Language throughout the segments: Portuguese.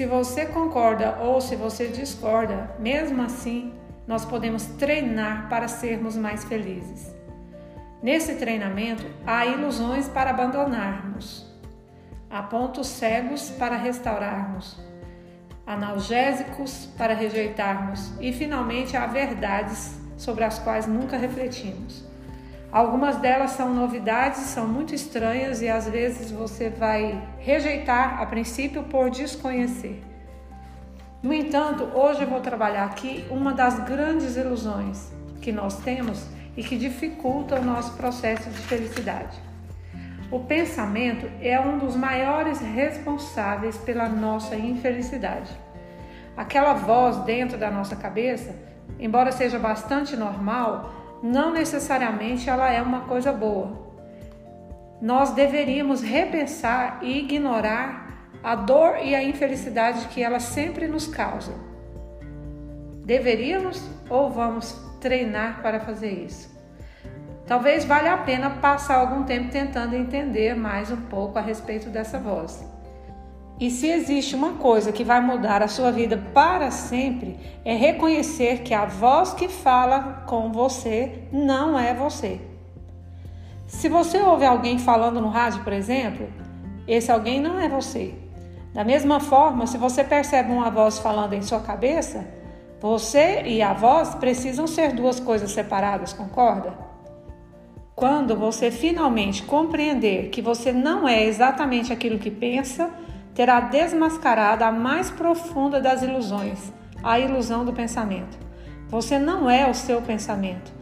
se você concorda ou se você discorda, mesmo assim, nós podemos treinar para sermos mais felizes. Nesse treinamento, há ilusões para abandonarmos, há pontos cegos para restaurarmos, analgésicos para rejeitarmos e, finalmente, há verdades sobre as quais nunca refletimos. Algumas delas são novidades, são muito estranhas e às vezes você vai rejeitar a princípio por desconhecer. No entanto, hoje eu vou trabalhar aqui uma das grandes ilusões que nós temos e que dificulta o nosso processo de felicidade. O pensamento é um dos maiores responsáveis pela nossa infelicidade. Aquela voz dentro da nossa cabeça, embora seja bastante normal, não necessariamente ela é uma coisa boa. Nós deveríamos repensar e ignorar a dor e a infelicidade que ela sempre nos causa. Deveríamos ou vamos treinar para fazer isso? Talvez valha a pena passar algum tempo tentando entender mais um pouco a respeito dessa voz. E se existe uma coisa que vai mudar a sua vida para sempre, é reconhecer que a voz que fala com você não é você. Se você ouve alguém falando no rádio, por exemplo, esse alguém não é você. Da mesma forma, se você percebe uma voz falando em sua cabeça, você e a voz precisam ser duas coisas separadas, concorda? Quando você finalmente compreender que você não é exatamente aquilo que pensa, terá desmascarado a mais profunda das ilusões, a ilusão do pensamento. Você não é o seu pensamento.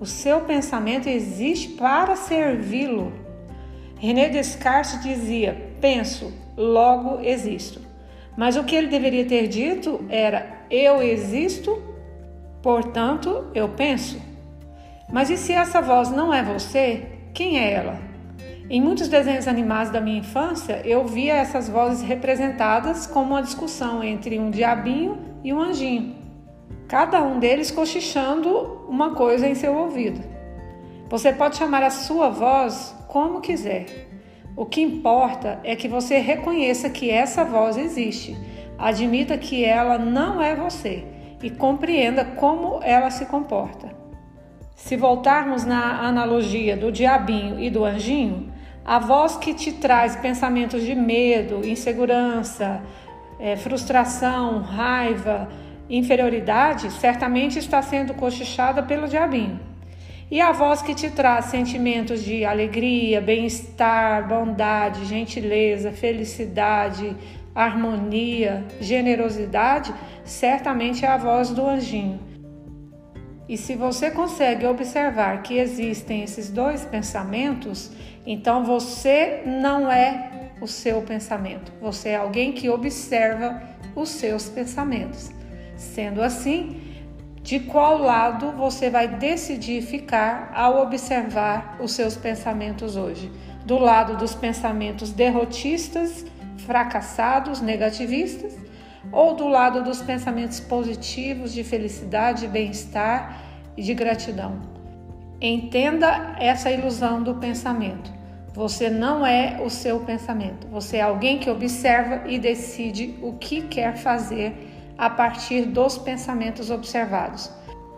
O seu pensamento existe para servi-lo. René Descartes dizia: penso, logo existo. Mas o que ele deveria ter dito era: eu existo, portanto eu penso. Mas e se essa voz não é você? Quem é ela? Em muitos desenhos animados da minha infância, eu via essas vozes representadas como uma discussão entre um diabinho e um anjinho, cada um deles cochichando uma coisa em seu ouvido. Você pode chamar a sua voz como quiser. O que importa é que você reconheça que essa voz existe, admita que ela não é você e compreenda como ela se comporta. Se voltarmos na analogia do diabinho e do anjinho, a voz que te traz pensamentos de medo, insegurança, é, frustração, raiva, inferioridade, certamente está sendo cochichada pelo diabinho. E a voz que te traz sentimentos de alegria, bem-estar, bondade, gentileza, felicidade, harmonia, generosidade, certamente é a voz do anjinho. E se você consegue observar que existem esses dois pensamentos, então você não é o seu pensamento, você é alguém que observa os seus pensamentos. Sendo assim, de qual lado você vai decidir ficar ao observar os seus pensamentos hoje? Do lado dos pensamentos derrotistas, fracassados, negativistas? Ou do lado dos pensamentos positivos de felicidade, bem-estar e de gratidão? Entenda essa ilusão do pensamento. Você não é o seu pensamento, você é alguém que observa e decide o que quer fazer a partir dos pensamentos observados.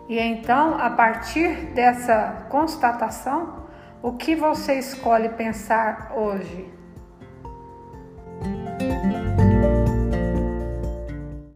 E então, a partir dessa constatação, o que você escolhe pensar hoje?